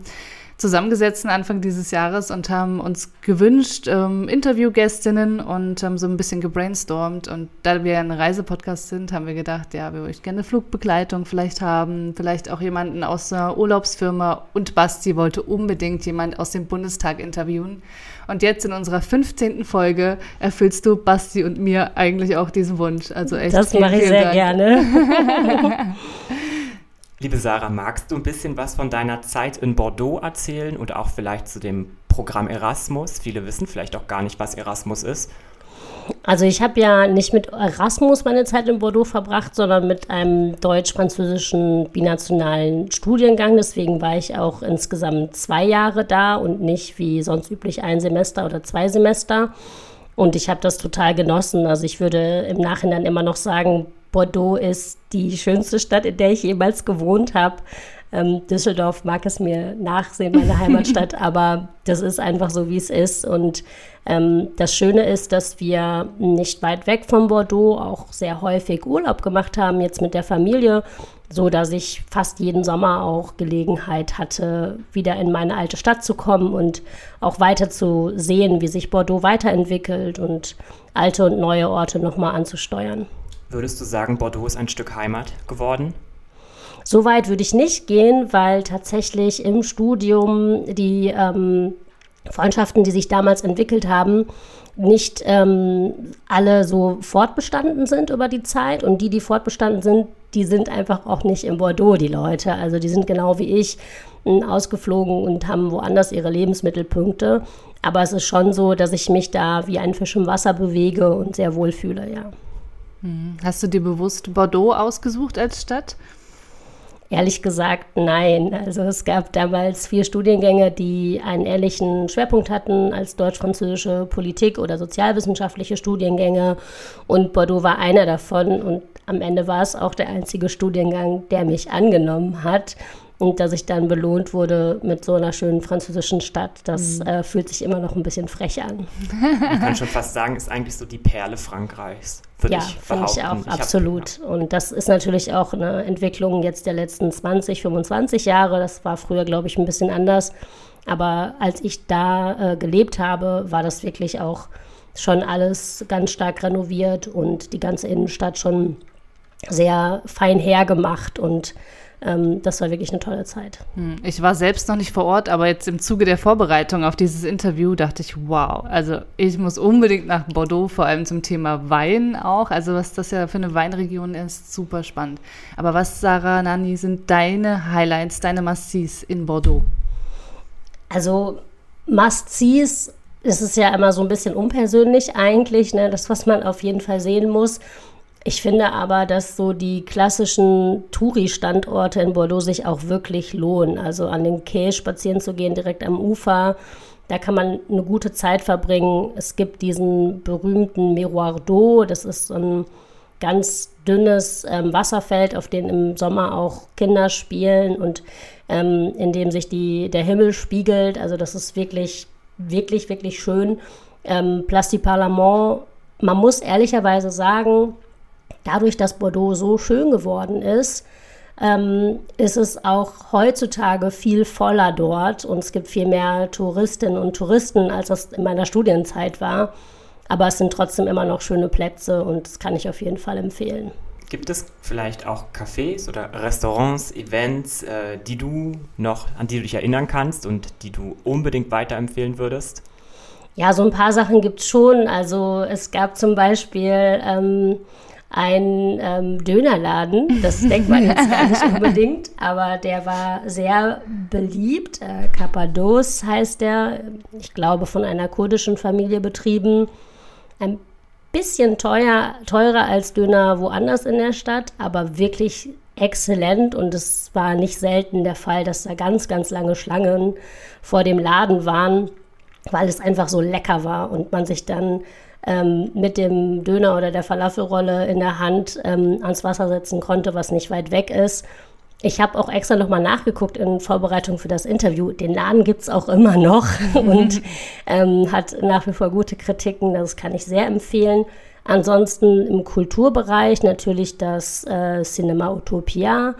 zusammengesetzt Anfang dieses Jahres und haben uns gewünscht, ähm, Interviewgästinnen und haben so ein bisschen gebrainstormt. Und da wir ein Reisepodcast sind, haben wir gedacht, ja, wir möchten gerne Flugbegleitung vielleicht haben, vielleicht auch jemanden aus der Urlaubsfirma. Und Basti wollte unbedingt jemand aus dem Bundestag interviewen. Und jetzt in unserer 15. Folge erfüllst du Basti und mir eigentlich auch diesen Wunsch. Also echt. Das mache ich sehr Dank. gerne. Liebe Sarah, magst du ein bisschen was von deiner Zeit in Bordeaux erzählen und auch vielleicht zu dem Programm Erasmus? Viele wissen vielleicht auch gar nicht, was Erasmus ist. Also ich habe ja nicht mit Erasmus meine Zeit in Bordeaux verbracht, sondern mit einem deutsch-französischen binationalen Studiengang. Deswegen war ich auch insgesamt zwei Jahre da und nicht wie sonst üblich ein Semester oder zwei Semester. Und ich habe das total genossen. Also ich würde im Nachhinein immer noch sagen, Bordeaux ist die schönste Stadt, in der ich jemals gewohnt habe. Ähm, Düsseldorf mag es mir nachsehen, meine Heimatstadt, aber das ist einfach so, wie es ist. Und ähm, das Schöne ist, dass wir nicht weit weg von Bordeaux auch sehr häufig Urlaub gemacht haben, jetzt mit der Familie, so dass ich fast jeden Sommer auch Gelegenheit hatte, wieder in meine alte Stadt zu kommen und auch weiter zu sehen, wie sich Bordeaux weiterentwickelt und alte und neue Orte nochmal anzusteuern. Würdest du sagen, Bordeaux ist ein Stück Heimat geworden? So weit würde ich nicht gehen, weil tatsächlich im Studium die ähm, Freundschaften, die sich damals entwickelt haben, nicht ähm, alle so fortbestanden sind über die Zeit. Und die, die fortbestanden sind, die sind einfach auch nicht in Bordeaux, die Leute. Also die sind genau wie ich ausgeflogen und haben woanders ihre Lebensmittelpunkte. Aber es ist schon so, dass ich mich da wie ein Fisch im Wasser bewege und sehr wohl fühle, ja. Hm. Hast du dir bewusst Bordeaux ausgesucht als Stadt? Ehrlich gesagt, nein. Also es gab damals vier Studiengänge, die einen ähnlichen Schwerpunkt hatten als deutsch-französische Politik oder sozialwissenschaftliche Studiengänge. Und Bordeaux war einer davon. Und am Ende war es auch der einzige Studiengang, der mich angenommen hat. Und dass ich dann belohnt wurde mit so einer schönen französischen Stadt, das mhm. äh, fühlt sich immer noch ein bisschen frech an. Man kann schon fast sagen, ist eigentlich so die Perle Frankreichs. Ja, finde ich auch, ich absolut. Hab, ja. Und das ist natürlich auch eine Entwicklung jetzt der letzten 20, 25 Jahre. Das war früher, glaube ich, ein bisschen anders. Aber als ich da äh, gelebt habe, war das wirklich auch schon alles ganz stark renoviert und die ganze Innenstadt schon sehr fein hergemacht und ähm, das war wirklich eine tolle Zeit. Hm, ich war selbst noch nicht vor Ort, aber jetzt im Zuge der Vorbereitung auf dieses Interview dachte ich, wow, also ich muss unbedingt nach Bordeaux, vor allem zum Thema Wein auch. Also was das ja für eine Weinregion ist, super spannend. Aber was, Sarah, Nani, sind deine Highlights, deine Must-Sees in Bordeaux? Also Must-Sees ist es ja immer so ein bisschen unpersönlich eigentlich, ne? das, was man auf jeden Fall sehen muss. Ich finde aber, dass so die klassischen Touri-Standorte in Bordeaux sich auch wirklich lohnen. Also an den Quai spazieren zu gehen, direkt am Ufer. Da kann man eine gute Zeit verbringen. Es gibt diesen berühmten Miroir d'eau. Das ist so ein ganz dünnes ähm, Wasserfeld, auf dem im Sommer auch Kinder spielen und ähm, in dem sich die, der Himmel spiegelt. Also das ist wirklich, wirklich, wirklich schön. Ähm, Place du Parlement, man muss ehrlicherweise sagen, dadurch, dass Bordeaux so schön geworden ist, ähm, ist es auch heutzutage viel voller dort und es gibt viel mehr Touristinnen und Touristen, als das in meiner Studienzeit war. Aber es sind trotzdem immer noch schöne Plätze und das kann ich auf jeden Fall empfehlen. Gibt es vielleicht auch Cafés oder Restaurants, Events, äh, die du noch, an die du dich erinnern kannst und die du unbedingt weiterempfehlen würdest? Ja, so ein paar Sachen gibt es schon. Also es gab zum Beispiel ähm, ein ähm, Dönerladen. Das denkt man jetzt gar nicht unbedingt, aber der war sehr beliebt. Äh, Kappados heißt der, ich glaube von einer kurdischen Familie betrieben. Ein bisschen teuer, teurer als Döner woanders in der Stadt, aber wirklich exzellent und es war nicht selten der Fall, dass da ganz, ganz lange Schlangen vor dem Laden waren, weil es einfach so lecker war und man sich dann ähm, mit dem Döner oder der Falafelrolle in der Hand ähm, ans Wasser setzen konnte, was nicht weit weg ist. Ich habe auch extra nochmal nachgeguckt in Vorbereitung für das Interview. Den Laden gibt es auch immer noch und ähm, hat nach wie vor gute Kritiken. Das kann ich sehr empfehlen. Ansonsten im Kulturbereich natürlich das äh, Cinema Utopia.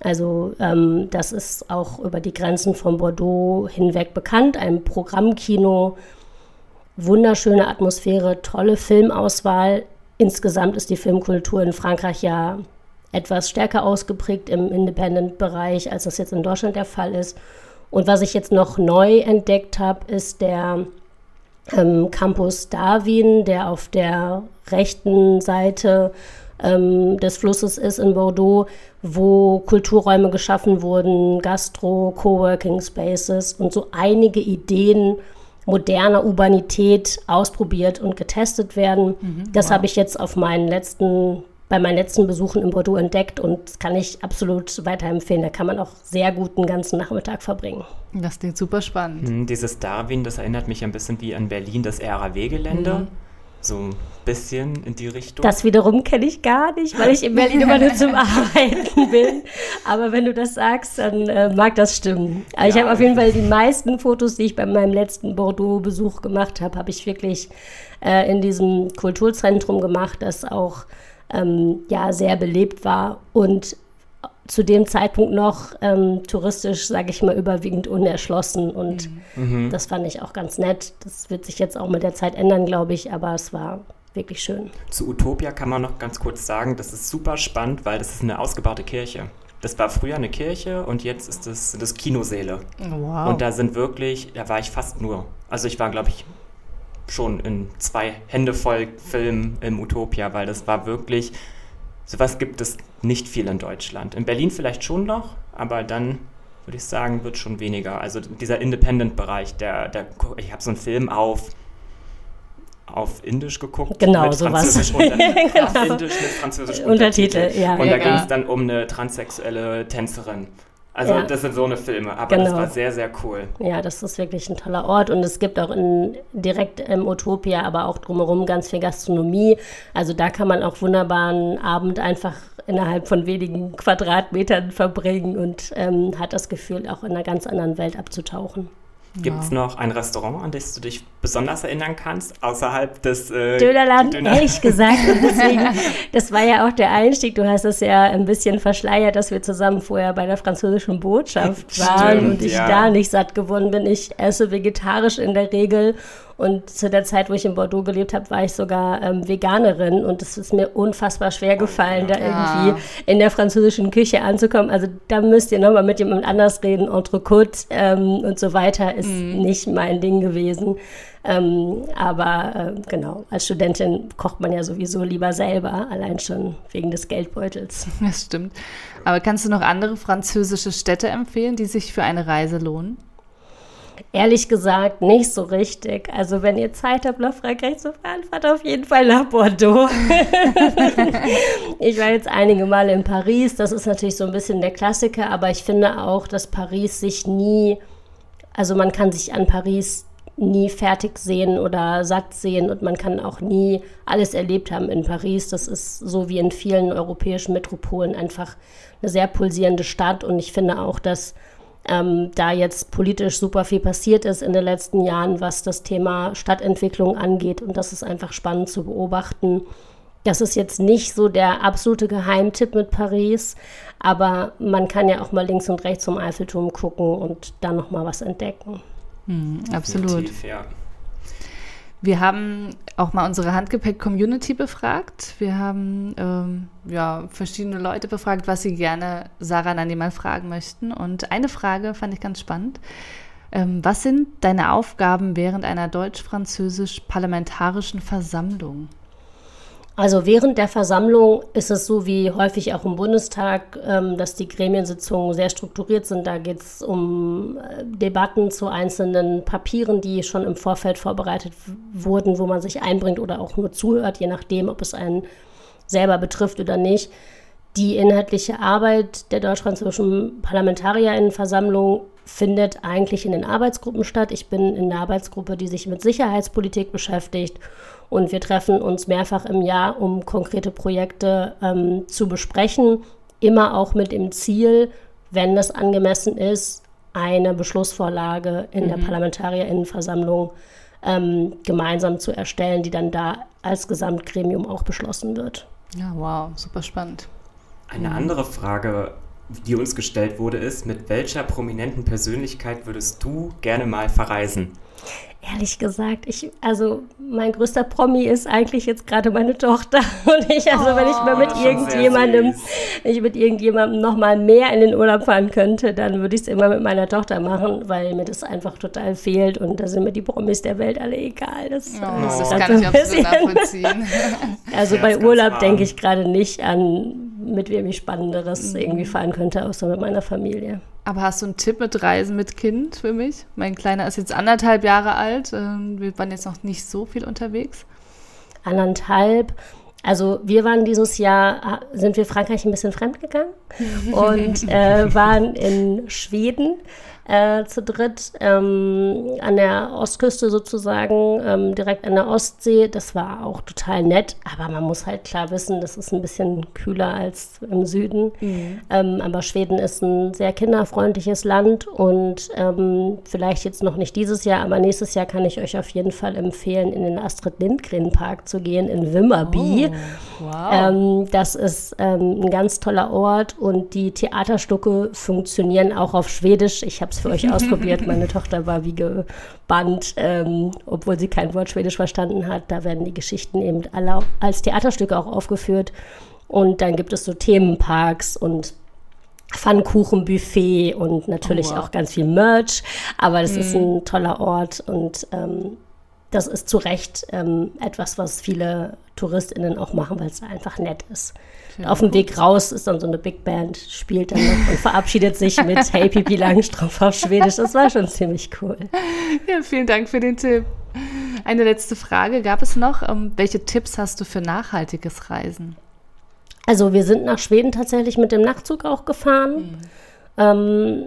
Also ähm, das ist auch über die Grenzen von Bordeaux hinweg bekannt. Ein Programmkino, wunderschöne Atmosphäre, tolle Filmauswahl. Insgesamt ist die Filmkultur in Frankreich ja etwas stärker ausgeprägt im Independent-Bereich, als das jetzt in Deutschland der Fall ist. Und was ich jetzt noch neu entdeckt habe, ist der ähm, Campus Darwin, der auf der rechten Seite ähm, des Flusses ist in Bordeaux, wo Kulturräume geschaffen wurden, Gastro, Coworking Spaces und so einige Ideen moderner Urbanität ausprobiert und getestet werden. Mhm, das wow. habe ich jetzt auf meinen letzten, bei meinen letzten Besuchen in Bordeaux entdeckt und das kann ich absolut weiterempfehlen. Da kann man auch sehr gut einen ganzen Nachmittag verbringen. Das klingt super spannend. Mhm, dieses Darwin, das erinnert mich ein bisschen wie an Berlin, das RAW-Gelände. Mhm. So ein bisschen in die Richtung. Das wiederum kenne ich gar nicht, weil ich in Berlin immer nur zum Arbeiten bin. Aber wenn du das sagst, dann äh, mag das stimmen. Ja, ich habe auf jeden Fall die meisten Fotos, die ich bei meinem letzten Bordeaux-Besuch gemacht habe, habe ich wirklich äh, in diesem Kulturzentrum gemacht, das auch ähm, ja, sehr belebt war und zu dem Zeitpunkt noch ähm, touristisch, sage ich mal, überwiegend unerschlossen. Und mhm. mhm. das fand ich auch ganz nett. Das wird sich jetzt auch mit der Zeit ändern, glaube ich, aber es war wirklich schön. Zu Utopia kann man noch ganz kurz sagen, das ist super spannend, weil das ist eine ausgebaute Kirche. Das war früher eine Kirche und jetzt ist das, sind das Kinosäle. Wow. Und da sind wirklich, da war ich fast nur. Also ich war, glaube ich, schon in zwei Hände voll Filmen im Utopia, weil das war wirklich, sowas gibt es nicht viel in Deutschland. In Berlin vielleicht schon noch, aber dann würde ich sagen, wird schon weniger. Also dieser Independent-Bereich, der, der, ich habe so einen Film auf auf Indisch geguckt. Genau, mit sowas. Französisch unter, Genau. auf Indisch mit französisch Untertitel, Untertitel. ja. Und da Mega. ging es dann um eine transsexuelle Tänzerin. Also Ja. das sind so eine Filme, aber das Genau. war sehr, sehr cool. Ja, das ist wirklich ein toller Ort und es gibt auch in, direkt im Utopia, aber auch drumherum ganz viel Gastronomie. Also da kann man auch wunderbar einen Abend einfach innerhalb von wenigen Quadratmetern verbringen und ähm, hat das Gefühl, auch in einer ganz anderen Welt abzutauchen. Gibt es noch ein Restaurant, an das du dich besonders erinnern kannst, außerhalb des äh, Dönerland, Döner- ehrlich gesagt. Deswegen, das war ja auch der Einstieg. Du hast es ja ein bisschen verschleiert, dass wir zusammen vorher bei der französischen Botschaft waren Stimmt, und ich ja. da nicht satt geworden bin. Ich esse vegetarisch in der Regel. Und zu der Zeit, wo ich in Bordeaux gelebt habe, war ich sogar ähm, Veganerin. Und es ist mir unfassbar schwer gefallen, da Ja. irgendwie in der französischen Küche anzukommen. Also da müsst ihr nochmal mit jemand anders reden. Entrecote ähm, und so weiter ist nicht mein Ding gewesen. Ähm, aber äh, genau, als Studentin kocht man ja sowieso lieber selber, allein schon wegen des Geldbeutels. Das stimmt. Aber kannst du noch andere französische Städte empfehlen, die sich für eine Reise lohnen? Ehrlich gesagt, nicht so richtig. Also, wenn ihr Zeit habt, nach Frankreich zu fahren, fahrt auf jeden Fall nach Bordeaux. ich war jetzt einige Male in Paris. Das ist natürlich so ein bisschen der Klassiker, aber ich finde auch, dass Paris sich nie, also man kann sich an Paris nie fertig sehen oder satt sehen und man kann auch nie alles erlebt haben in Paris. Das ist so wie in vielen europäischen Metropolen einfach eine sehr pulsierende Stadt und ich finde auch, dass ähm, da jetzt politisch super viel passiert ist in den letzten Jahren, was das Thema Stadtentwicklung angeht. Und das ist einfach spannend zu beobachten. Das ist jetzt nicht so der absolute Geheimtipp mit Paris, aber man kann ja auch mal links und rechts zum Eiffelturm gucken und dann noch mal was entdecken. Absolut. Definitiv, ja. Wir haben auch mal unsere Handgepäck-Community befragt. Wir haben ähm, ja, verschiedene Leute befragt, was sie gerne Sarah Nani mal fragen möchten. Und eine Frage fand ich ganz spannend. Ähm, was sind deine Aufgaben während einer deutsch-französisch-parlamentarischen Versammlung? Also während der Versammlung ist es so wie häufig auch im Bundestag, ähm, dass die Gremiensitzungen sehr strukturiert sind. Da geht es um äh, Debatten zu einzelnen Papieren, die schon im Vorfeld vorbereitet wurden, wo man sich einbringt oder auch nur zuhört, je nachdem, ob es einen selber betrifft oder nicht. Die inhaltliche Arbeit der deutsch-französischen Parlamentarierinnenversammlung findet eigentlich in den Arbeitsgruppen statt. Ich bin in der Arbeitsgruppe, die sich mit Sicherheitspolitik beschäftigt und wir treffen uns mehrfach im Jahr, um konkrete Projekte ähm, zu besprechen, immer auch mit dem Ziel, wenn es angemessen ist, eine Beschlussvorlage in der Parlamentarierinnenversammlung ähm, gemeinsam zu erstellen, die dann da als Gesamtgremium auch beschlossen wird. Ja, wow, super spannend. Eine andere Frage, die uns gestellt wurde, ist, mit welcher prominenten Persönlichkeit würdest du gerne mal verreisen? Ehrlich gesagt, ich, also mein größter Promi ist eigentlich jetzt gerade meine Tochter. Und ich, also wenn ich mal mit das schon sehr irgendjemandem, wenn ich mit irgendjemandem noch mal mehr in den Urlaub fahren könnte, dann würde ich es immer mit meiner Tochter machen, weil mir das einfach total fehlt und da sind mir die Promis der Welt alle egal. Das, äh, das ist kann ich absolut nachvollziehen. Also Ja, bei Urlaub denke ich gerade nicht an, mit wem ich Spannenderes Mhm. irgendwie fahren könnte, außer mit meiner Familie. Aber hast du einen Tipp mit Reisen mit Kind für mich? Mein Kleiner ist jetzt anderthalb Jahre alt. ähm, Wir waren jetzt noch nicht so viel unterwegs. anderthalb. Also wir waren dieses Jahr, ah, sind wir Frankreich ein bisschen fremd gegangen und äh, waren in Schweden äh, zu dritt ähm, an der Ostküste sozusagen, ähm, direkt an der Ostsee. Das war auch total nett, aber man muss halt klar wissen, das ist ein bisschen kühler als im Süden. Ähm, aber Schweden ist ein sehr kinderfreundliches Land und ähm, vielleicht jetzt noch nicht dieses Jahr, aber nächstes Jahr kann ich euch auf jeden Fall empfehlen, in den Astrid Lindgren Park zu gehen in Wimmerby. Wow. Ähm, das ist ähm, ein ganz toller Ort und die Theaterstücke funktionieren auch auf Schwedisch. Ich habe es für euch ausprobiert. Meine Tochter war wie gebannt, ähm, obwohl sie kein Wort Schwedisch verstanden hat. Da werden die Geschichten eben alle als Theaterstücke auch aufgeführt. Und dann gibt es so Themenparks und Pfannkuchenbuffet und natürlich Oh, wow. auch ganz viel Merch. Aber das ist ein toller Ort und ähm, das ist zu Recht ähm, etwas, was viele TouristInnen auch machen, weil es einfach nett ist. Auf dem Weg raus ist dann so eine Big Band, spielt dann noch und verabschiedet sich mit Hey Pipi Langstrumpf auf Schwedisch. Das war schon ziemlich cool. Ja, vielen Dank für den Tipp. Eine letzte Frage gab es noch. Ähm, welche Tipps hast du für nachhaltiges Reisen? Also wir sind nach Schweden tatsächlich mit dem Nachtzug auch gefahren. Ähm,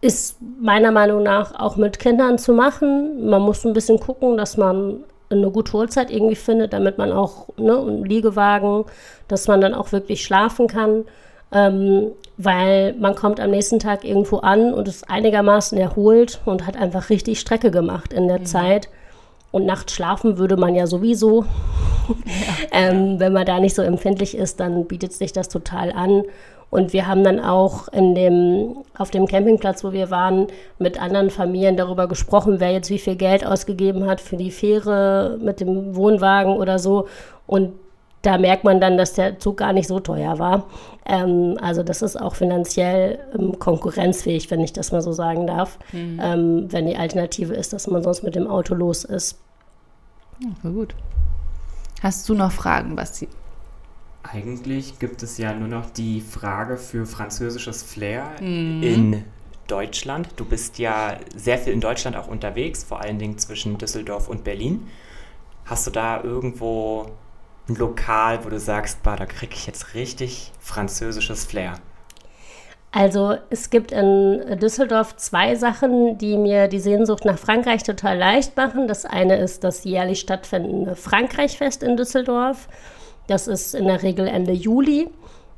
ist meiner Meinung nach auch mit Kindern zu machen. Man muss ein bisschen gucken, dass man eine gute Uhrzeit irgendwie findet, damit man auch, ne, einen Liegewagen, dass man dann auch wirklich schlafen kann. Ähm, weil man kommt am nächsten Tag irgendwo an und ist einigermaßen erholt und hat einfach richtig Strecke gemacht in der Zeit. Und nachts schlafen würde man ja sowieso. ähm, wenn man da nicht so empfindlich ist, dann bietet sich das total an. Und wir haben dann auch in dem, auf dem Campingplatz, wo wir waren, mit anderen Familien darüber gesprochen, wer jetzt wie viel Geld ausgegeben hat für die Fähre mit dem Wohnwagen oder so. Und da merkt man dann, dass der Zug gar nicht so teuer war. Ähm, also das ist auch finanziell ähm, konkurrenzfähig, wenn ich das mal so sagen darf. Ähm, wenn die Alternative ist, dass man sonst mit dem Auto los ist. Na gut. Hast du noch Fragen, Basti? Eigentlich gibt es ja nur noch die Frage für französisches Flair in Deutschland. Du bist ja sehr viel in Deutschland auch unterwegs, vor allen Dingen zwischen Düsseldorf und Berlin. Hast du da irgendwo ein Lokal, wo du sagst, bah, da kriege ich jetzt richtig französisches Flair? Also es gibt in Düsseldorf zwei Sachen, die mir die Sehnsucht nach Frankreich total leicht machen. Das eine ist das jährlich stattfindende Frankreichfest in Düsseldorf. Das ist in der Regel Ende Juli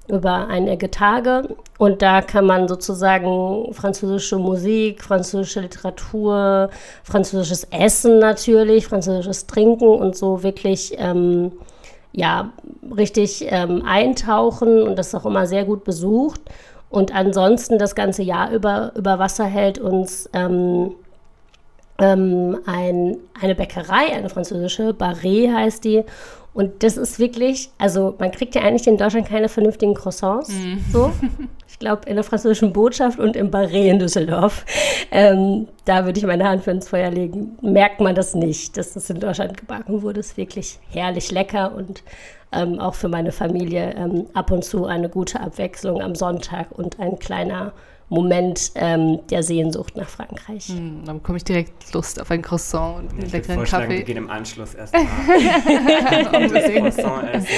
über einige Tage. Und da kann man sozusagen französische Musik, französische Literatur, französisches Essen natürlich, französisches Trinken und so wirklich ähm, ja, richtig ähm, eintauchen. Und das ist auch immer sehr gut besucht. Und ansonsten das ganze Jahr über, über Wasser hält uns ähm, ähm, ein, eine Bäckerei, eine französische, Barré heißt die. Und das ist wirklich, also man kriegt ja eigentlich in Deutschland keine vernünftigen Croissants. So. Ich glaube, in der französischen Botschaft und im Barré in Düsseldorf. Ähm, da würde ich meine Hand für ins Feuer legen. Merkt man das nicht, dass das in Deutschland gebacken wurde. Ist wirklich herrlich lecker und ähm, auch für meine Familie ähm, ab und zu eine gute Abwechslung am Sonntag und ein kleiner Moment ähm, der Sehnsucht nach Frankreich. Hm, dann bekomme ich direkt Lust auf ein Croissant und einen Ich würde leckeren vorschlagen, wir Kaffee. gehen im Anschluss erstmal das Unbedingt. Croissant essen.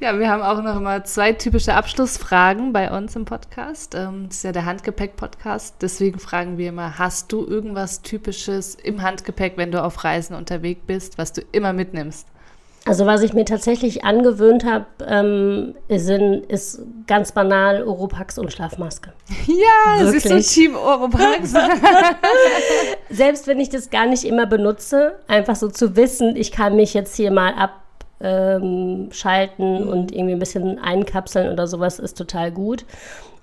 Ja, wir haben auch noch immer zwei typische Abschlussfragen bei uns im Podcast. Ähm, Das ist ja der Handgepäck-Podcast. Deswegen fragen wir immer, hast du irgendwas Typisches im Handgepäck, wenn du auf Reisen unterwegs bist, was du immer mitnimmst? Also was ich mir tatsächlich angewöhnt habe, ähm, sind, ist ganz banal Oropax und Schlafmaske. Ja, siehst du, Wirklich? Team Oropax. Selbst wenn ich das gar nicht immer benutze, einfach so zu wissen, ich kann mich jetzt hier mal abschalten ähm, und irgendwie ein bisschen einkapseln oder sowas, ist total gut.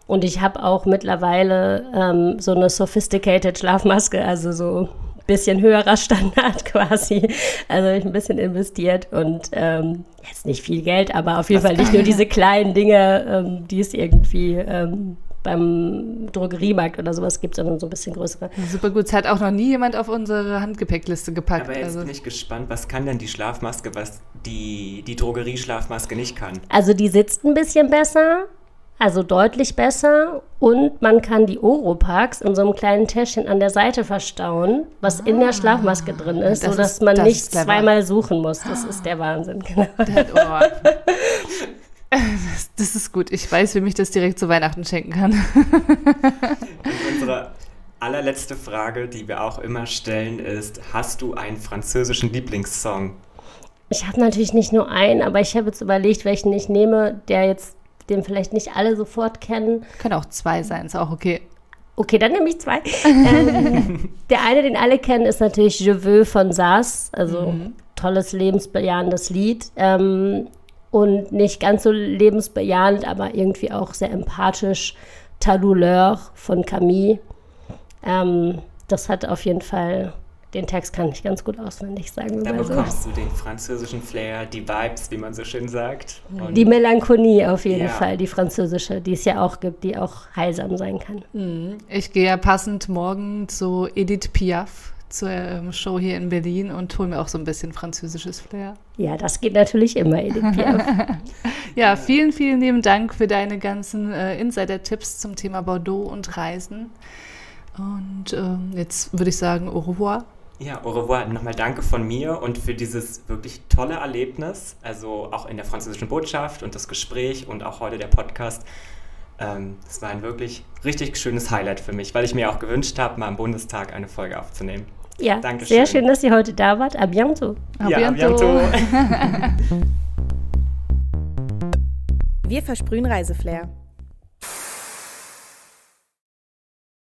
Und ich habe auch mittlerweile ähm, so eine sophisticated Schlafmaske, also so bisschen höherer Standard quasi. Also hab ich ein bisschen investiert und ähm, jetzt nicht viel Geld, aber auf jeden Fall nicht nur diese kleinen Dinge, ähm, die es irgendwie ähm, beim Drogeriemarkt oder sowas gibt, sondern so ein bisschen größere. Super gut. Es hat auch noch nie jemand auf unsere Handgepäckliste gepackt. Aber jetzt also, bin ich gespannt, was kann denn die Schlafmaske, was die, die Drogerieschlafmaske nicht kann? Also die sitzt ein bisschen besser, also deutlich besser und man kann die Oropax in so einem kleinen Täschchen an der Seite verstauen, was in der Schlafmaske drin ist, Das sodass ist- man das nicht zweimal suchen muss. Das ist der Wahnsinn, genau. das, das ist gut. Ich weiß, wem ich das direkt zu Weihnachten schenken kann. Und unsere allerletzte Frage, die wir auch immer stellen, ist: Hast du einen französischen Lieblingssong? Ich habe natürlich nicht nur einen, aber ich habe jetzt überlegt, welchen ich nehme, der jetzt, den vielleicht nicht alle sofort kennen. Können auch zwei sein, ist auch okay. Okay, dann nehme ich zwei. ähm, der eine, den alle kennen, ist natürlich Je veux von Saas. Also tolles, lebensbejahendes Lied. Ähm, und nicht ganz so lebensbejahend, aber irgendwie auch sehr empathisch. Ta douleur von Camille. Ähm, das hat auf jeden Fall den Text kann ich ganz gut auswendig sagen. Da so. bekommst du den französischen Flair, die Vibes, wie man so schön sagt. Und die Melancholie auf jeden ja. Fall, die französische, die es ja auch gibt, die auch heilsam sein kann. Mhm. Ich gehe ja passend morgen zu Edith Piaf zur ähm, Show hier in Berlin und hole mir auch so ein bisschen französisches Flair. Ja, das geht natürlich immer, Edith Piaf. ja, vielen, vielen lieben Dank für deine ganzen äh, Insider-Tipps zum Thema Bordeaux und Reisen. Und ähm, jetzt würde ich sagen, au revoir. Ja, au revoir. Nochmal danke von mir und für dieses wirklich tolle Erlebnis. Also auch in der französischen Botschaft und das Gespräch und auch heute der Podcast. Ähm, das war ein wirklich richtig schönes Highlight für mich, weil ich mir auch gewünscht habe, mal im Bundestag eine Folge aufzunehmen. Ja, Dankeschön. sehr schön, dass ihr heute da wart. A bientôt. A ja, bientôt. Wir versprühen Reiseflair.